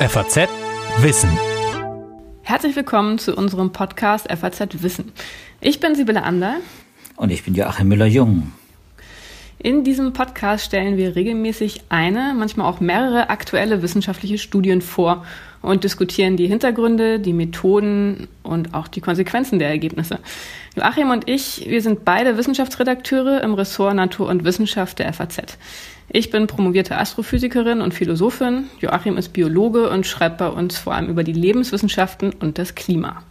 FAZ Wissen. Herzlich willkommen zu unserem Podcast FAZ Wissen. Ich bin Sibylle Ander. Und ich bin Joachim Müller-Jung. In diesem Podcast stellen wir regelmäßig eine, manchmal auch mehrere aktuelle wissenschaftliche Studien vor und diskutieren die Hintergründe, die Methoden und auch die Konsequenzen der Ergebnisse. Joachim und ich, wir sind beide Wissenschaftsredakteure im Ressort Natur und Wissenschaft der FAZ. Ich bin promovierte Astrophysikerin und Philosophin. Joachim ist Biologe und schreibt bei uns vor allem über die Lebenswissenschaften und das Klima.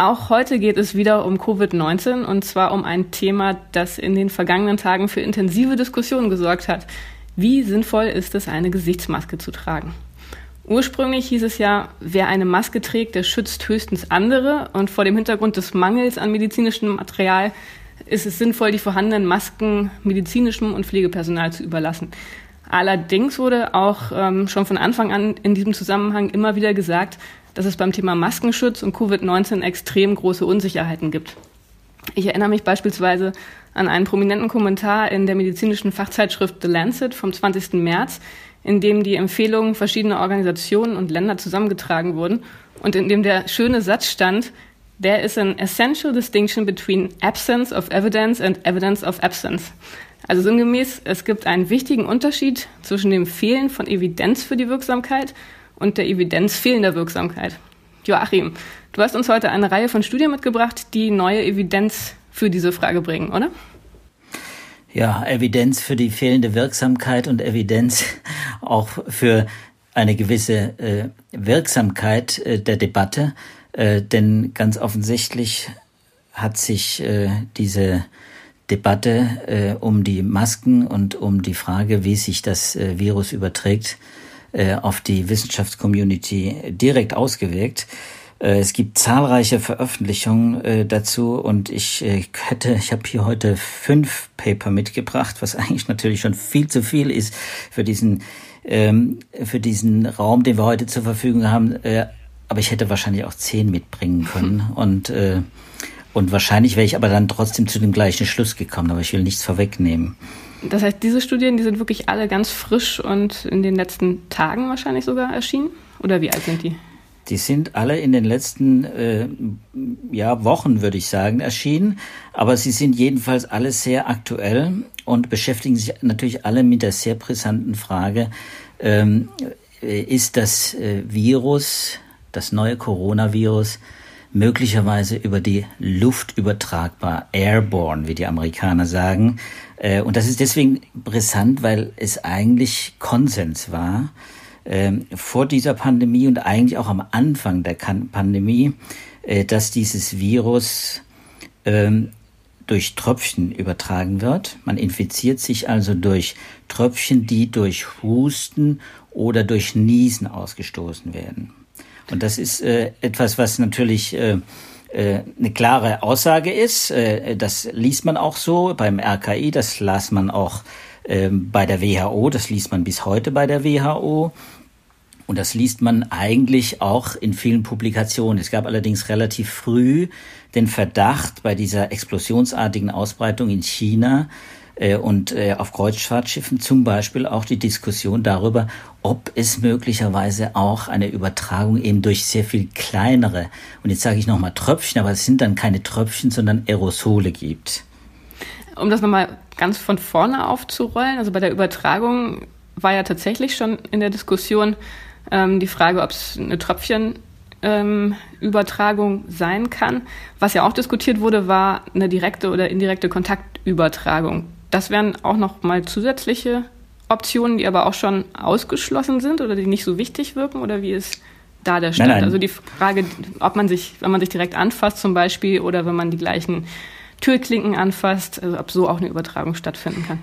Auch heute geht es wieder um Covid-19 und zwar um ein Thema, das in den vergangenen Tagen für intensive Diskussionen gesorgt hat. Wie sinnvoll ist es, eine Gesichtsmaske zu tragen? Ursprünglich hieß es ja, wer eine Maske trägt, der schützt höchstens andere und vor dem Hintergrund des Mangels an medizinischem Material ist es sinnvoll, die vorhandenen Masken medizinischem und Pflegepersonal zu überlassen. Allerdings wurde auch ähm, schon von Anfang an in diesem Zusammenhang immer wieder gesagt, dass es beim Thema Maskenschutz und Covid-19 extrem große Unsicherheiten gibt. Ich erinnere mich beispielsweise an einen prominenten Kommentar in der medizinischen Fachzeitschrift The Lancet vom 20. März, in dem die Empfehlungen verschiedener Organisationen und Länder zusammengetragen wurden und in dem der schöne Satz stand, There is an essential distinction between absence of evidence and evidence of absence. Also sinngemäß, es gibt einen wichtigen Unterschied zwischen dem Fehlen von Evidenz für die Wirksamkeit und der Evidenz fehlender Wirksamkeit. Joachim, du hast uns heute eine Reihe von Studien mitgebracht, die neue Evidenz für diese Frage bringen, oder? Ja, Evidenz für die fehlende Wirksamkeit und Evidenz auch für eine gewisse äh, Wirksamkeit äh, der Debatte. Äh, denn ganz offensichtlich hat sich äh, diese Debatte äh, um die Masken und um die Frage, wie sich das äh, Virus überträgt, äh, auf die Wissenschaftscommunity direkt ausgewirkt. Äh, es gibt zahlreiche Veröffentlichungen dazu und ich hätte, ich habe hier heute fünf Paper mitgebracht, was eigentlich natürlich schon viel zu viel ist für diesen ähm, für diesen Raum, den wir heute zur Verfügung haben aber ich hätte wahrscheinlich auch zehn mitbringen können. und, äh, und wahrscheinlich wäre ich aber dann trotzdem zu dem gleichen Schluss gekommen, aber ich will nichts vorwegnehmen. Das heißt, diese Studien, die sind wirklich alle ganz frisch und in den letzten Tagen wahrscheinlich sogar erschienen? Oder wie alt sind die? Die sind alle in den letzten äh, ja, Wochen, würde ich sagen, erschienen. Aber sie sind jedenfalls alle sehr aktuell und beschäftigen sich natürlich alle mit der sehr brisanten Frage, ähm, ist das äh, Virus das neue Coronavirus möglicherweise über die Luft übertragbar, airborne, wie die Amerikaner sagen. Äh, und das ist deswegen brisant, weil es eigentlich Konsens war ähm, vor dieser Pandemie und eigentlich auch am Anfang der Pandemie, äh, dass dieses Virus ähm, durch Tröpfchen übertragen wird. Man infiziert sich also durch Tröpfchen, die durch Husten oder durch Niesen ausgestoßen werden. Und das ist äh, etwas, was natürlich äh, eine klare Aussage ist. Äh, das liest man auch so beim RKI, das las man auch äh, bei der WHO, das liest man bis heute bei der WHO. Und das liest man eigentlich auch in vielen Publikationen. Es gab allerdings relativ früh den Verdacht bei dieser explosionsartigen Ausbreitung in China, äh, und äh, auf Kreuzfahrtschiffen zum Beispiel auch die Diskussion darüber, ob es möglicherweise auch eine Übertragung eben durch sehr viel kleinere, und jetzt sage ich nochmal Tröpfchen, aber es sind dann keine Tröpfchen, sondern Aerosole gibt. Um das nochmal ganz von vorne aufzurollen, also bei der Übertragung war ja tatsächlich schon in der Diskussion ähm, die Frage, ob es eine Tröpfchen ähm, Übertragung sein kann. Was ja auch diskutiert wurde, war eine direkte oder indirekte Kontaktübertragung. Das wären auch noch mal zusätzliche Optionen, die aber auch schon ausgeschlossen sind oder die nicht so wichtig wirken oder wie ist da der Stand? Nein, nein. Also die Frage, ob man sich, wenn man sich direkt anfasst zum Beispiel oder wenn man die gleichen Türklinken anfasst, also ob so auch eine Übertragung stattfinden kann.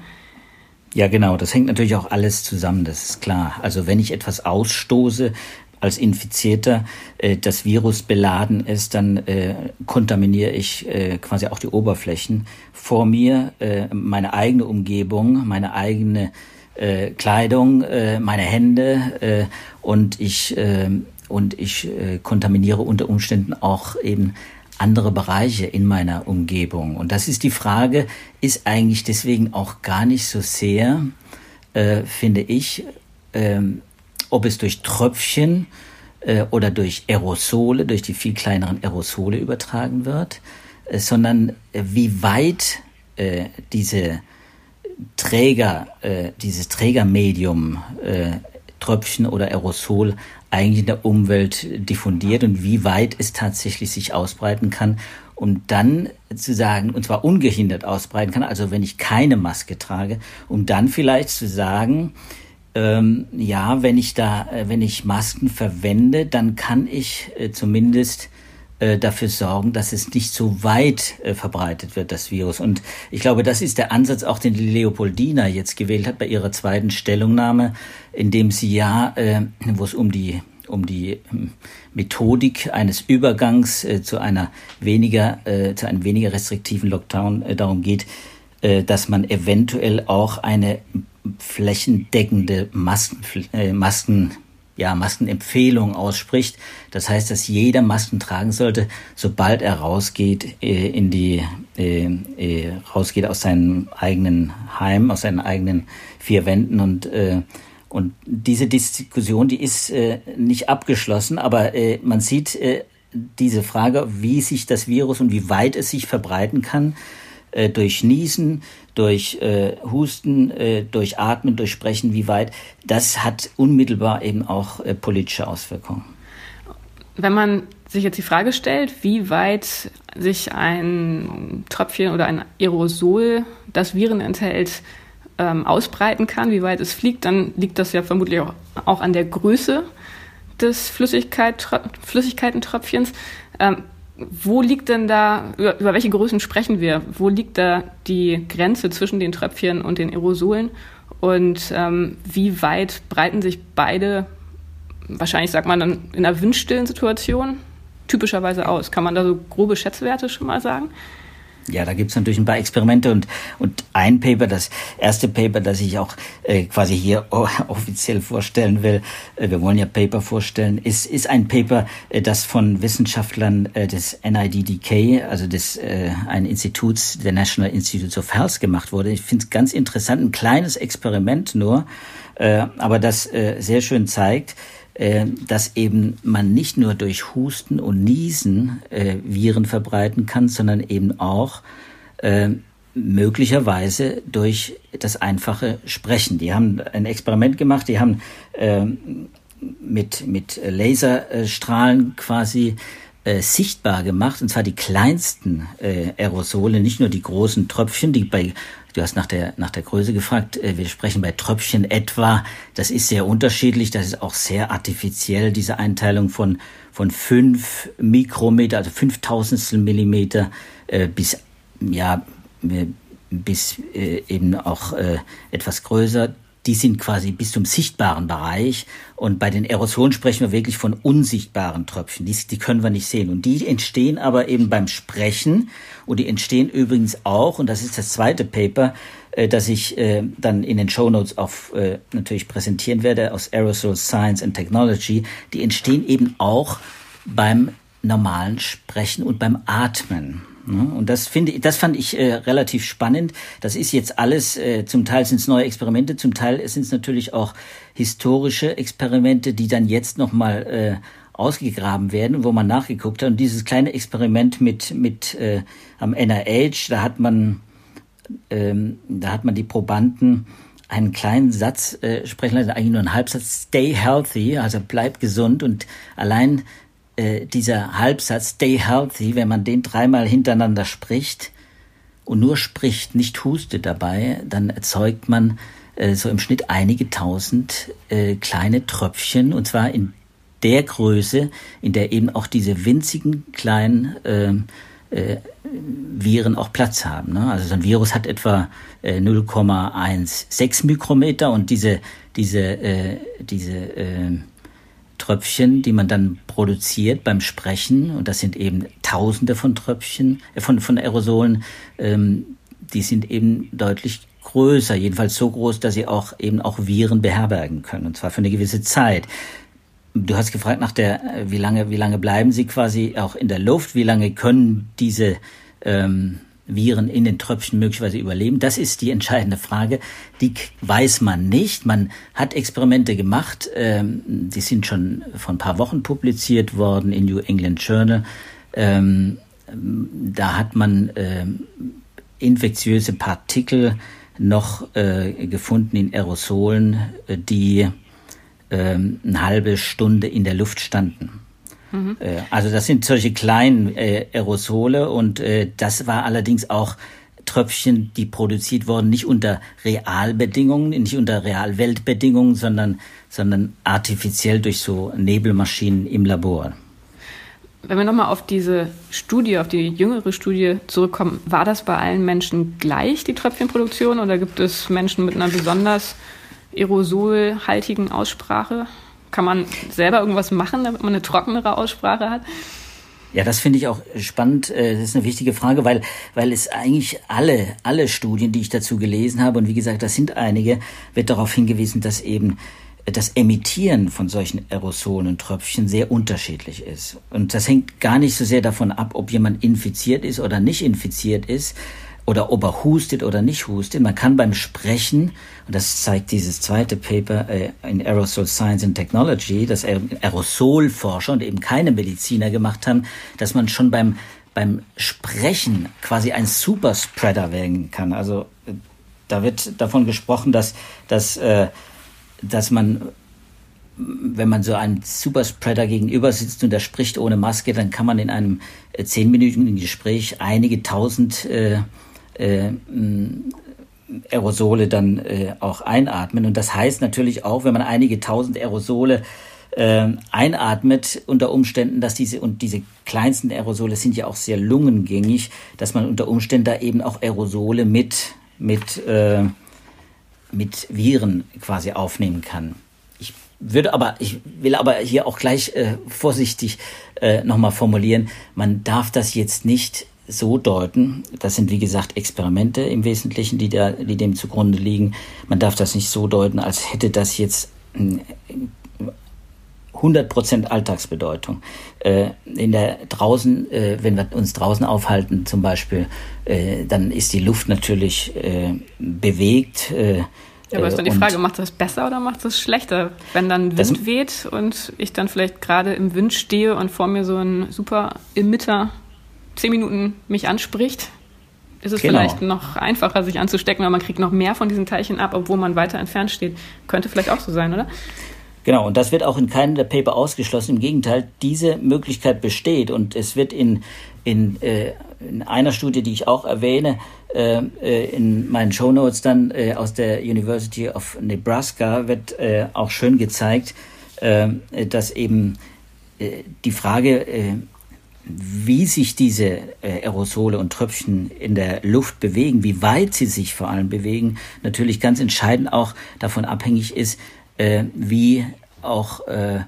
Ja, genau. Das hängt natürlich auch alles zusammen, das ist klar. Also wenn ich etwas ausstoße, als Infizierter äh, das Virus beladen ist, dann äh, kontaminiere ich äh, quasi auch die Oberflächen vor mir, äh, meine eigene Umgebung, meine eigene äh, Kleidung, äh, meine Hände äh, und ich äh, und ich äh, kontaminiere unter Umständen auch eben andere Bereiche in meiner Umgebung. Und das ist die Frage, ist eigentlich deswegen auch gar nicht so sehr, äh, finde ich, ähm, ob es durch Tröpfchen äh, oder durch Aerosole, durch die viel kleineren Aerosole übertragen wird, äh, sondern äh, wie weit diese Träger, dieses Trägermedium, Tröpfchen oder Aerosol eigentlich in der Umwelt diffundiert und wie weit es tatsächlich sich ausbreiten kann, um dann zu sagen, und zwar ungehindert ausbreiten kann, also wenn ich keine Maske trage, um dann vielleicht zu sagen, ähm, ja, wenn ich da, äh, wenn ich Masken verwende, dann kann ich äh, zumindest äh, dafür sorgen, dass es nicht so weit äh, verbreitet wird, das Virus. Und ich glaube, das ist der Ansatz, auch den Leopoldina jetzt gewählt hat bei ihrer zweiten Stellungnahme, in dem sie ja, äh, wo es um die um die hm, Methodik eines Übergangs äh, zu einer weniger äh, zu einem weniger restriktiven Lockdown äh, darum geht, äh, dass man eventuell auch eine flächendeckende Masken, äh, Masken ja, Maskenempfehlung ausspricht. Das heißt, dass jeder Masken tragen sollte, sobald er rausgeht äh, in die äh, äh, rausgeht aus seinem eigenen Heim, aus seinen eigenen vier Wänden und äh, und diese Diskussion, die ist äh, nicht abgeschlossen, aber äh, man sieht diese Frage, wie sich das Virus und wie weit es sich verbreiten kann, äh, durch Niesen, durch äh, Husten, äh, durch Atmen, durch Sprechen, wie weit, das hat unmittelbar eben auch äh, politische Auswirkungen. Wenn man sich jetzt die Frage stellt, wie weit sich ein Tröpfchen oder ein Aerosol, das Viren enthält, ähm, ausbreiten kann, wie weit es fliegt, dann liegt das ja vermutlich auch, auch an der Größe des Flüssigkeit, Flüssigkeitentröpfchens. Ähm, wo liegt denn da, über, über welche Größen sprechen wir? Wo liegt da die Grenze zwischen den Tröpfchen und den Aerosolen? Und ähm, wie weit breiten sich beide, wahrscheinlich sagt man dann in einer windstillen Situation, typischerweise aus? Kann man da so grobe Schätzwerte schon mal sagen? Ja, da gibt's natürlich ein paar Experimente und, und ein Paper, das erste Paper, das ich auch äh, quasi hier offiziell vorstellen will, äh, wir wollen ja Paper vorstellen, ist, ist ein Paper, äh, das von Wissenschaftlern äh, des NIDDK, also des äh, ein Instituts der National Institutes of Health gemacht wurde. Ich finde es ganz interessant, ein kleines Experiment nur, äh, aber das äh, sehr schön zeigt, dass eben man nicht nur durch Husten und Niesen äh, Viren verbreiten kann, sondern eben auch äh, möglicherweise durch das einfache Sprechen. Die haben ein Experiment gemacht, die haben äh, mit, mit Laserstrahlen quasi äh, sichtbar gemacht, und zwar die kleinsten äh, Aerosole, nicht nur die großen Tröpfchen, die bei Du hast nach der, nach der Größe gefragt. Äh, wir sprechen bei Tröpfchen etwa. Das ist sehr unterschiedlich. Das ist auch sehr artifiziell, diese Einteilung von, von fünf Mikrometer, also fünftausendstel Millimeter, äh, bis, ja, bis äh, eben auch äh, etwas größer die sind quasi bis zum sichtbaren Bereich. Und bei den Aerosolen sprechen wir wirklich von unsichtbaren Tröpfchen. Die, die können wir nicht sehen. Und die entstehen aber eben beim Sprechen. Und die entstehen übrigens auch, und das ist das zweite Paper, äh, das ich äh, dann in den Show Notes auf äh, natürlich präsentieren werde aus Aerosol Science and Technology. Die entstehen eben auch beim normalen Sprechen und beim Atmen. Ne? Und das finde ich, das fand ich äh, relativ spannend. Das ist jetzt alles, äh, zum Teil sind es neue Experimente, zum Teil sind es natürlich auch historische Experimente, die dann jetzt nochmal äh, ausgegraben werden, wo man nachgeguckt hat. Und dieses kleine Experiment mit, mit äh, am NIH, da hat man, ähm, da hat man die Probanden einen kleinen Satz äh, sprechen lassen, eigentlich nur einen Halbsatz, stay healthy, also bleib gesund und allein äh, dieser Halbsatz Stay Healthy, wenn man den dreimal hintereinander spricht und nur spricht, nicht hustet dabei, dann erzeugt man äh, so im Schnitt einige tausend äh, kleine Tröpfchen und zwar in der Größe, in der eben auch diese winzigen kleinen äh, äh, Viren auch Platz haben. Ne? Also so ein Virus hat etwa äh, 0,16 Mikrometer und diese diese äh, diese äh, Tröpfchen, die man dann produziert beim Sprechen, und das sind eben Tausende von Tröpfchen, äh, von, von Aerosolen, ähm, die sind eben deutlich größer, jedenfalls so groß, dass sie auch eben auch Viren beherbergen können, und zwar für eine gewisse Zeit. Du hast gefragt nach der, äh, wie lange, wie lange bleiben sie quasi auch in der Luft, wie lange können diese ähm, Viren in den Tröpfchen möglicherweise überleben? Das ist die entscheidende Frage. Die weiß man nicht. Man hat Experimente gemacht. Ähm, die sind schon vor ein paar Wochen publiziert worden in New England Journal. Ähm, da hat man ähm, infektiöse Partikel noch äh, gefunden in Aerosolen, äh, die eine halbe Stunde in der Luft standen. Mhm. Also das sind solche kleinen äh, Aerosole und äh, das war allerdings auch Tröpfchen, die produziert wurden, nicht unter Realbedingungen, nicht unter Realweltbedingungen, sondern, sondern artifiziell durch so Nebelmaschinen im Labor. Wenn wir nochmal auf diese Studie, auf die jüngere Studie zurückkommen, war das bei allen Menschen gleich, die Tröpfchenproduktion, oder gibt es Menschen mit einer besonders aerosolhaltigen Aussprache? Kann man selber irgendwas machen, damit man eine trockenere Aussprache hat? Ja, das finde ich auch spannend. Äh, das ist eine wichtige Frage, weil, weil es eigentlich alle, alle Studien, die ich dazu gelesen habe, und wie gesagt, das sind einige, wird darauf hingewiesen, dass eben das Emittieren von solchen Aerosolen und Tröpfchen sehr unterschiedlich ist. Und das hängt gar nicht so sehr davon ab, ob jemand infiziert ist oder nicht infiziert ist, oder ob er hustet oder nicht hustet. Man kann beim Sprechen, und das zeigt dieses zweite Paper äh, in Aerosol Science and Technology, dass Aerosolforscher und eben keine Mediziner gemacht haben, dass man schon beim, beim Sprechen quasi ein Superspreader werden kann. Also äh, da wird davon gesprochen, dass, dass, äh, dass man wenn man so einem Superspreader gegenüber sitzt und der spricht ohne Maske, dann kann man in einem zehnminütigen Gespräch einige tausend äh, äh, Aerosole dann äh, auch einatmen. Und das heißt natürlich auch, wenn man einige tausend Aerosole äh, einatmet, unter Umständen, dass diese und diese kleinsten Aerosole sind ja auch sehr lungengängig, dass man unter Umständen da eben auch Aerosole mit, mit, äh, mit Viren quasi aufnehmen kann. Ich würde aber, ich will aber hier auch gleich äh, vorsichtig äh, nochmal formulieren, man darf das jetzt nicht so deuten. Das sind, wie gesagt, Experimente im Wesentlichen, die, da, die dem zugrunde liegen. Man darf das nicht so deuten, als hätte das jetzt 100% Alltagsbedeutung. Äh, in der draußen, äh, wenn wir uns draußen aufhalten zum Beispiel, äh, dann ist die Luft natürlich bewegt. Ja, aber ist dann die Frage, macht das besser oder macht das schlechter? Wenn dann Wind weht und ich dann vielleicht gerade im Wind stehe und vor mir so ein super Emitter zehn Minuten mich anspricht, ist es genau. vielleicht noch einfacher, sich anzustecken, weil man kriegt noch mehr von diesen Teilchen ab, obwohl man weiter entfernt steht. Könnte vielleicht auch so sein, oder? Genau, und das wird auch in keinem der Paper ausgeschlossen. Im Gegenteil, diese Möglichkeit besteht und es wird in, in, äh, in einer Studie, die ich auch erwähne, äh, äh in meinen Show Notes dann äh, aus der University of Nebraska wird äh, auch schön gezeigt, äh, dass eben die Frage wie sich diese äh, Aerosole und Tröpfchen in der Luft bewegen, wie weit sie sich vor allem bewegen, natürlich ganz entscheidend auch davon abhängig ist, äh, wie auch äh,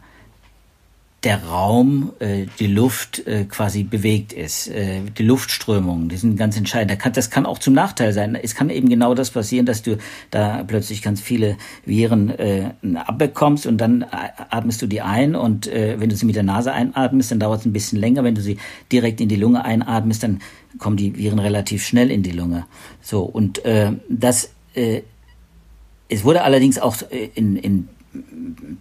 der Raum, äh, die Luft äh, quasi bewegt ist, äh, die Luftströmungen, die sind ganz entscheidend. Das kann, das kann auch zum Nachteil sein. Es kann eben genau das passieren, dass du da plötzlich ganz viele Viren äh, abbekommst und dann atmest du die ein und äh, wenn du sie mit der Nase einatmest, dann dauert es ein bisschen länger. Wenn du sie direkt in die Lunge einatmest, dann kommen die Viren relativ schnell in die Lunge. So und äh, das äh, es wurde allerdings auch äh, in, in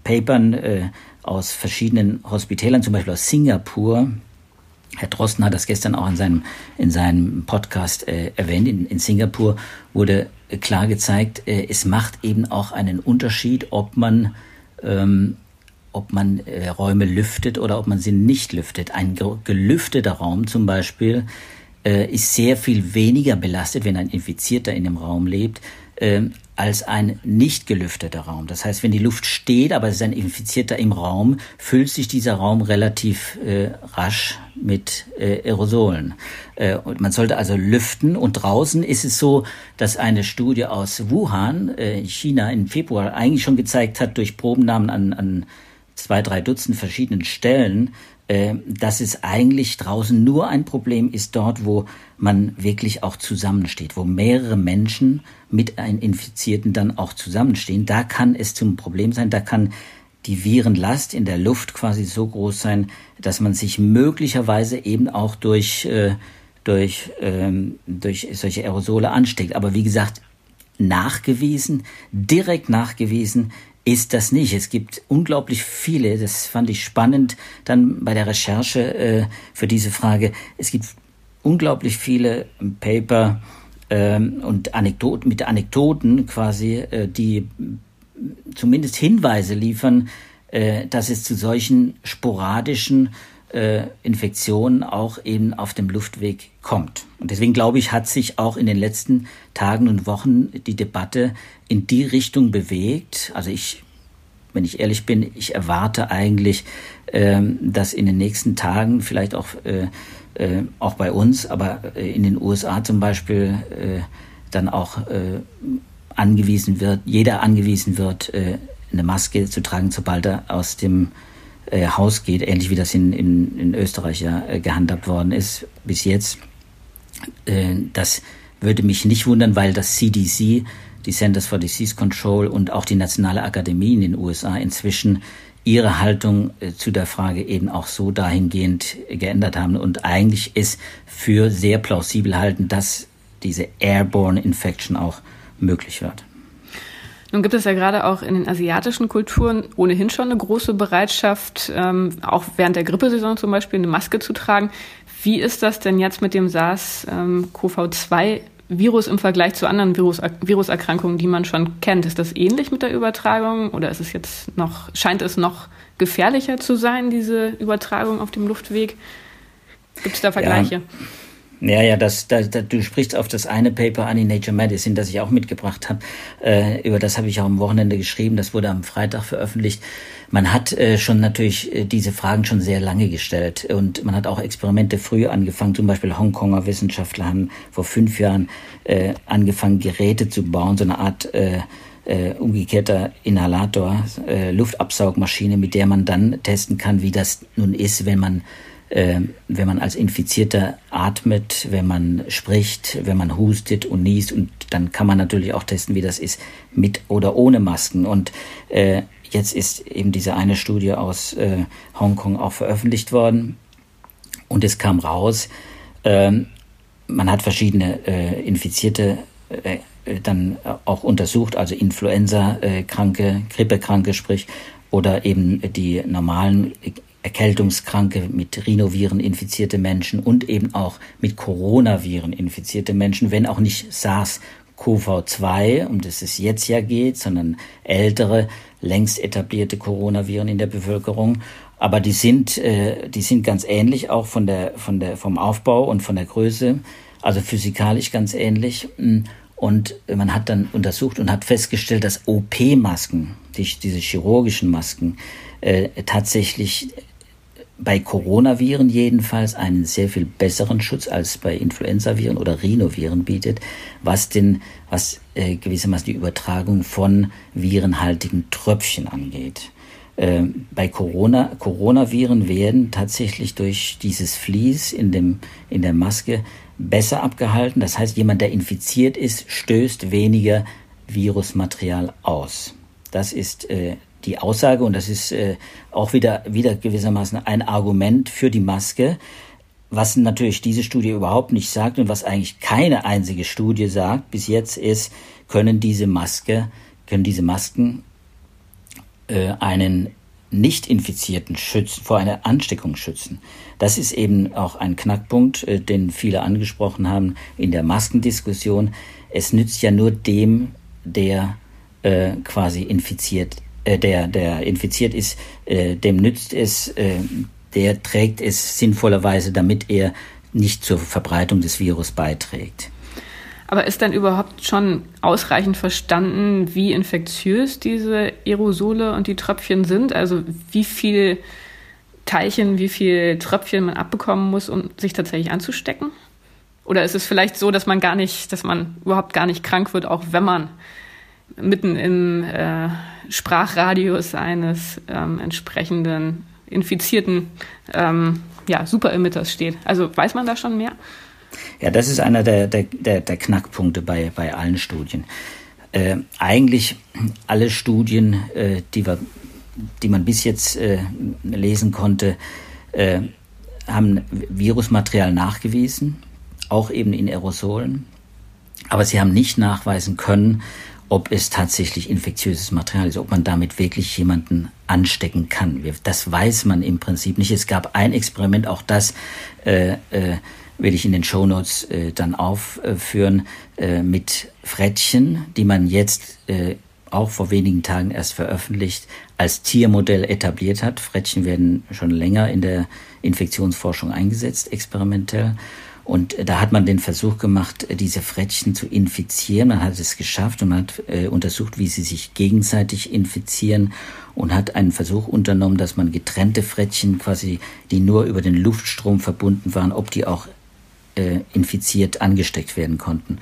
Papern äh, aus verschiedenen Hospitälern, zum Beispiel aus Singapur. Herr Drosten hat das gestern auch in seinem, in seinem Podcast äh, erwähnt. In, in Singapur wurde äh, klar gezeigt, äh, es macht eben auch einen Unterschied, ob man, ähm, ob man äh, Räume lüftet oder ob man sie nicht lüftet. Ein gelüfteter Raum zum Beispiel äh, ist sehr viel weniger belastet, wenn ein Infizierter in dem Raum lebt, ähm, als ein nicht gelüfteter Raum. Das heißt, wenn die Luft steht, aber es ist ein Infizierter im Raum, füllt sich dieser Raum relativ äh, rasch mit äh, Aerosolen. Äh, und man sollte also lüften. Und draußen ist es so, dass eine Studie aus Wuhan, äh, China, im Februar eigentlich schon gezeigt hat, durch Probennahmen an, an zwei, drei Dutzend verschiedenen Stellen, dass es eigentlich draußen nur ein Problem ist dort, wo man wirklich auch zusammensteht, wo mehrere Menschen mit einem Infizierten dann auch zusammenstehen. Da kann es zum Problem sein, da kann die Virenlast in der Luft quasi so groß sein, dass man sich möglicherweise eben auch durch äh, durch, ähm, durch solche Aerosole ansteckt. Aber wie gesagt, nachgewiesen, direkt nachgewiesen ist das nicht. Es gibt unglaublich viele, das fand ich spannend dann bei der Recherche äh, für diese Frage, es gibt unglaublich viele Paper ähm, und Anekdoten mit Anekdoten quasi, äh, die zumindest Hinweise liefern, äh, dass es zu solchen sporadischen äh, Infektionen auch eben auf dem Luftweg kommt. Und deswegen glaube ich, hat sich auch in den letzten Tagen und Wochen die Debatte in die Richtung bewegt. Also ich, wenn ich ehrlich bin, ich erwarte eigentlich, ähm, dass in den nächsten Tagen vielleicht auch äh, äh, auch bei uns, aber in den USA zum Beispiel dann auch angewiesen wird, jeder angewiesen wird, eine Maske zu tragen, sobald er aus dem äh, Haus geht, ähnlich wie das in, in, in Österreich ja äh, gehandhabt worden ist bis jetzt. Äh, das würde mich nicht wundern, weil das CDC, die Centers for Disease Control und auch die Nationale Akademie in den USA inzwischen ihre Haltung äh, zu der Frage eben auch so dahingehend geändert haben und eigentlich es für sehr plausibel halten, dass diese Airborne Infection auch möglich wird. Nun gibt es ja gerade auch in den asiatischen Kulturen ohnehin schon eine große Bereitschaft, ähm, auch während der Grippesaison zum Beispiel eine Maske zu tragen. Wie ist das denn jetzt mit dem SARS-CoV-2-Virus im Vergleich zu anderen Virus Viruserkrankungen, die man schon kennt? Ist das ähnlich mit der Übertragung oder ist es jetzt noch, scheint es noch gefährlicher zu sein, diese Übertragung auf dem Luftweg? Gibt es da Vergleiche? Ja. Ja, ja, das, da, da, du sprichst auf das eine Paper an in Nature Medicine, das ich auch mitgebracht habe. Äh, über das habe ich auch am Wochenende geschrieben. Das wurde am Freitag veröffentlicht. Man hat äh, schon natürlich äh, diese Fragen schon sehr lange gestellt und man hat auch Experimente früh angefangen. Zum Beispiel Hongkonger Wissenschaftler haben vor fünf Jahren äh, angefangen, Geräte zu bauen, so eine Art äh, äh, umgekehrter Inhalator, Luftabsaugmaschine, mit der man dann testen kann, wie das nun ist, wenn man wenn man als Infizierter atmet, wenn man spricht, wenn man hustet und niest. Und dann kann man natürlich auch testen, wie das ist mit oder ohne Masken. Und äh, jetzt ist eben diese eine Studie aus äh, Hongkong auch veröffentlicht worden. Und es kam raus, äh, man hat verschiedene äh, Infizierte äh, dann auch untersucht, also Influenza-Kranke, Grippekranke, sprich, oder eben die normalen Erkältungskranke, mit Rhinoviren infizierte Menschen und eben auch mit Coronaviren infizierte Menschen, wenn auch nicht SARS-CoV-2, um das es jetzt ja geht, sondern ältere, längst etablierte Coronaviren in der Bevölkerung. Aber die sind, äh, die sind ganz ähnlich auch von der, von der, vom Aufbau und von der Größe, also physikalisch ganz ähnlich. Und man hat dann untersucht und hat festgestellt, dass OP-Masken, die, diese chirurgischen Masken, äh, tatsächlich bei Coronaviren jedenfalls einen sehr viel besseren Schutz als bei Influenzaviren oder Rhinoviren bietet, was den, was äh, gewissermaßen die Übertragung von virenhaltigen Tröpfchen angeht. Äh, bei Corona, Coronaviren werden tatsächlich durch dieses Vlies in dem, in der Maske besser abgehalten. Das heißt, jemand, der infiziert ist, stößt weniger Virusmaterial aus. Das ist äh, die Aussage, und das ist äh, auch wieder, wieder gewissermaßen ein Argument für die Maske, was natürlich diese Studie überhaupt nicht sagt und was eigentlich keine einzige Studie sagt bis jetzt ist, können diese Maske, können diese Masken äh, einen nicht-Infizierten schützen, vor einer Ansteckung schützen. Das ist eben auch ein Knackpunkt, äh, den viele angesprochen haben in der Maskendiskussion. Es nützt ja nur dem, der äh, quasi infiziert äh, der, der infiziert ist, äh, dem nützt es, äh, der trägt es sinnvollerweise, damit er nicht zur Verbreitung des Virus beiträgt. Aber ist dann überhaupt schon ausreichend verstanden, wie infektiös diese Aerosole und die Tröpfchen sind? Also wie viel Teilchen, wie viel Tröpfchen man abbekommen muss, um sich tatsächlich anzustecken? Oder ist es vielleicht so, dass man gar nicht, dass man überhaupt gar nicht krank wird, auch wenn man mitten im äh, Sprachradius eines ähm, entsprechenden infizierten ähm, ja, Superemitters steht. Also weiß man da schon mehr? Ja, das ist einer der, der, der, der Knackpunkte bei, bei allen Studien. Äh, eigentlich alle Studien, äh, die, wir, die man bis jetzt äh, lesen konnte, äh, haben Virusmaterial nachgewiesen. auch eben in Aerosolen. Aber sie haben nicht nachweisen können, ob es tatsächlich infektiöses Material ist, ob man damit wirklich jemanden anstecken kann. Das weiß man im Prinzip nicht. Es gab ein Experiment, auch das äh, äh, will ich in den Shownotes äh, dann aufführen, äh, mit Frettchen, die man jetzt äh, auch vor wenigen Tagen erst veröffentlicht, als Tiermodell etabliert hat. Frettchen werden schon länger in der Infektionsforschung eingesetzt, experimentell. Und da hat man den Versuch gemacht, diese Frettchen zu infizieren. Man hat es geschafft und man hat äh, untersucht, wie sie sich gegenseitig infizieren und hat einen Versuch unternommen, dass man getrennte Frettchen quasi, die nur über den Luftstrom verbunden waren, ob die auch äh, infiziert angesteckt werden konnten.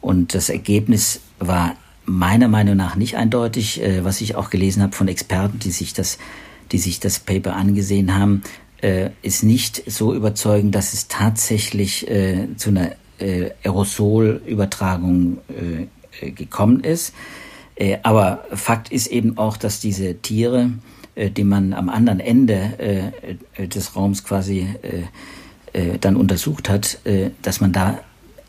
Und das Ergebnis war meiner Meinung nach nicht eindeutig, äh, was ich auch gelesen habe von Experten, die sich das, die sich das Paper angesehen haben äh, ist nicht so überzeugend, dass es tatsächlich äh, zu einer äh, Aerosolübertragung äh, äh gekommen ist. Äh, aber Fakt ist eben auch, dass diese Tiere, die man am anderen Ende des Raums quasi dann untersucht hat, dass man da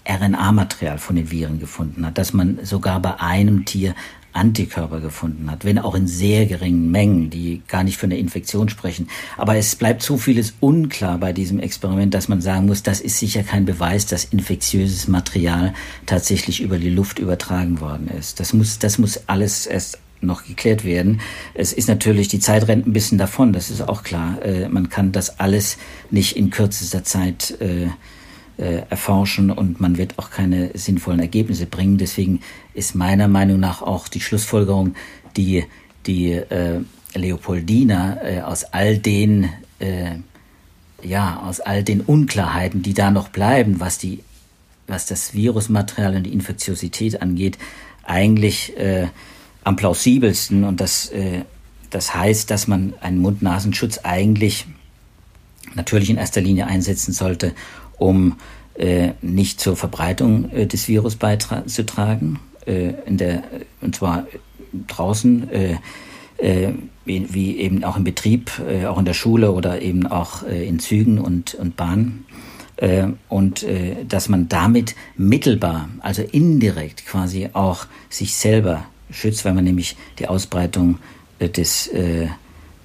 RNA-Material von den Viren gefunden hat, dass man sogar bei einem Tier Antikörper gefunden hat, wenn auch in sehr geringen Mengen, die gar nicht für eine Infektion sprechen. Aber es bleibt so vieles unklar bei diesem Experiment, dass man sagen muss, das ist sicher kein Beweis, dass infektiöses Material tatsächlich über die Luft übertragen worden ist. Das muss, das muss alles erst noch geklärt werden. Es ist natürlich, die Zeit rennt ein bisschen davon, das ist auch klar. Äh, man kann das alles nicht in kürzester Zeit äh, äh, erforschen und man wird auch keine sinnvollen Ergebnisse bringen. Deswegen ist meiner Meinung nach auch die Schlussfolgerung, die die äh, Leopoldina äh, aus all den äh, ja aus all den Unklarheiten, die da noch bleiben, was die was das Virusmaterial und die Infektiosität angeht, eigentlich äh, am plausibelsten und das äh, das heißt, dass man einen Mund-Nasenschutz eigentlich natürlich in erster Linie einsetzen sollte, um äh, nicht zur Verbreitung äh, des Virus beizutragen, äh, in der, und zwar draußen, äh, äh, wie, wie, eben auch im Betrieb, äh, auch in der Schule oder eben auch in Zügen und, und Bahnen. Und dass man damit mittelbar, also indirekt quasi auch sich selber schützt, weil man nämlich die Ausbreitung des,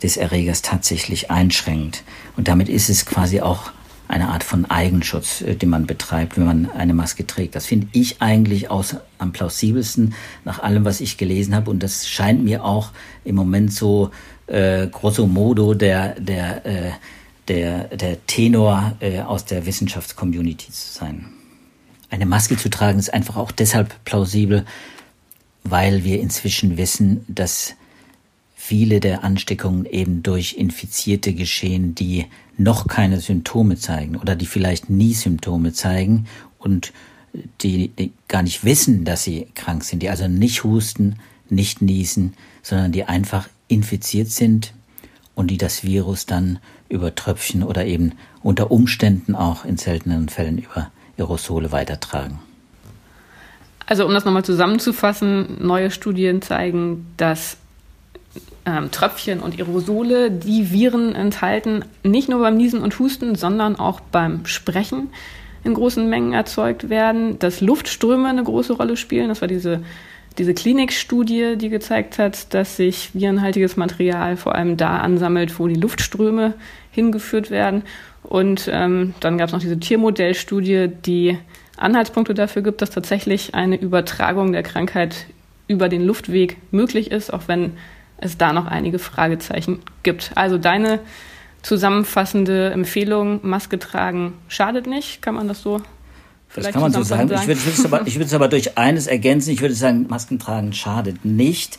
des Erregers tatsächlich einschränkt. Und damit ist es quasi auch eine Art von Eigenschutz, äh, den man betreibt, wenn man eine Maske trägt. Das finde ich eigentlich aus, am plausibelsten nach allem, was ich gelesen habe. Und das scheint mir auch im Moment so äh, grosso modo der, der, äh, der, der Tenor äh, aus der Wissenschaftscommunity zu sein. Eine Maske zu tragen ist einfach auch deshalb plausibel, weil wir inzwischen wissen, dass viele der Ansteckungen eben durch Infizierte geschehen, die noch keine Symptome zeigen oder die vielleicht nie Symptome zeigen und die, gar nicht wissen, dass sie krank sind, die also nicht husten, nicht niesen, sondern die einfach infiziert sind und die das Virus dann über Tröpfchen oder eben unter Umständen auch in seltenen Fällen über Aerosole weitertragen. Also um das nochmal zusammenzufassen, neue Studien zeigen, dass ähm, Tröpfchen und Aerosole, die Viren enthalten, nicht nur beim Niesen und Husten, sondern auch beim Sprechen in großen Mengen erzeugt werden, dass Luftströme eine große Rolle spielen. Das war diese, diese Klinikstudie, die gezeigt hat, dass sich virenhaltiges Material vor allem da ansammelt, wo die Luftströme hingeführt werden. Und ähm, dann gab es noch diese Tiermodellstudie, die Anhaltspunkte dafür gibt, dass tatsächlich eine Übertragung der Krankheit über den Luftweg möglich ist, auch wenn es da noch einige Fragezeichen gibt. Also deine zusammenfassende Empfehlung, Maske tragen schadet nicht, kann man das so das kann man so sagen. sagen. Ich würde es aber, ich aber durch eines ergänzen. Ich würde sagen, Masken tragen schadet nicht.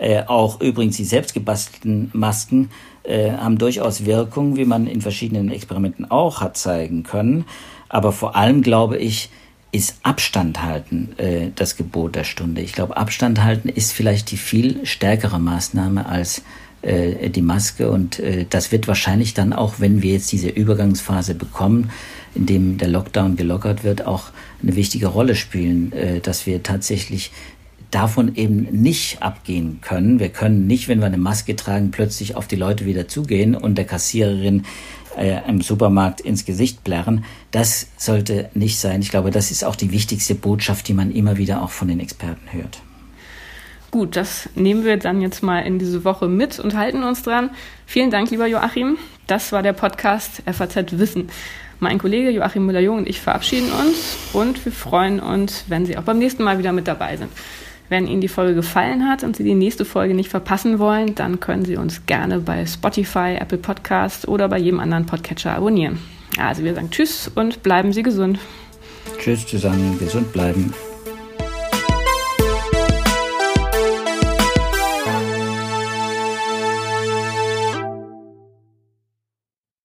Äh, auch übrigens die selbstgebastelten Masken äh, haben durchaus Wirkung, wie man in verschiedenen Experimenten auch hat zeigen können. Aber vor allem glaube ich, ist Abstand halten äh, das Gebot der Stunde. Ich glaube, Abstand halten ist vielleicht die viel stärkere Maßnahme als äh, die Maske und äh, das wird wahrscheinlich dann auch, wenn wir jetzt diese Übergangsphase bekommen, in dem der Lockdown gelockert wird, auch eine wichtige Rolle spielen, äh, dass wir tatsächlich davon eben nicht abgehen können. Wir können nicht, wenn wir eine Maske tragen, plötzlich auf die Leute wieder zugehen und der Kassiererin äh, im Supermarkt ins Gesicht plärren. Das sollte nicht sein. Ich glaube, das ist auch die wichtigste Botschaft, die man immer wieder auch von den Experten hört. Gut, das nehmen wir dann jetzt mal in diese Woche mit und halten uns dran. Vielen Dank, lieber Joachim. Das war der Podcast FAZ Wissen. Mein Kollege Joachim Müller-Jung und ich verabschieden uns und wir freuen uns, wenn Sie auch beim nächsten Mal wieder mit dabei sind. Wenn Ihnen die Folge gefallen hat und Sie die nächste Folge nicht verpassen wollen, dann können Sie uns gerne bei Spotify, Apple Podcast oder bei jedem anderen Podcatcher abonnieren. Also wir sagen Tschüss und bleiben Sie gesund. Tschüss zusammen, gesund bleiben.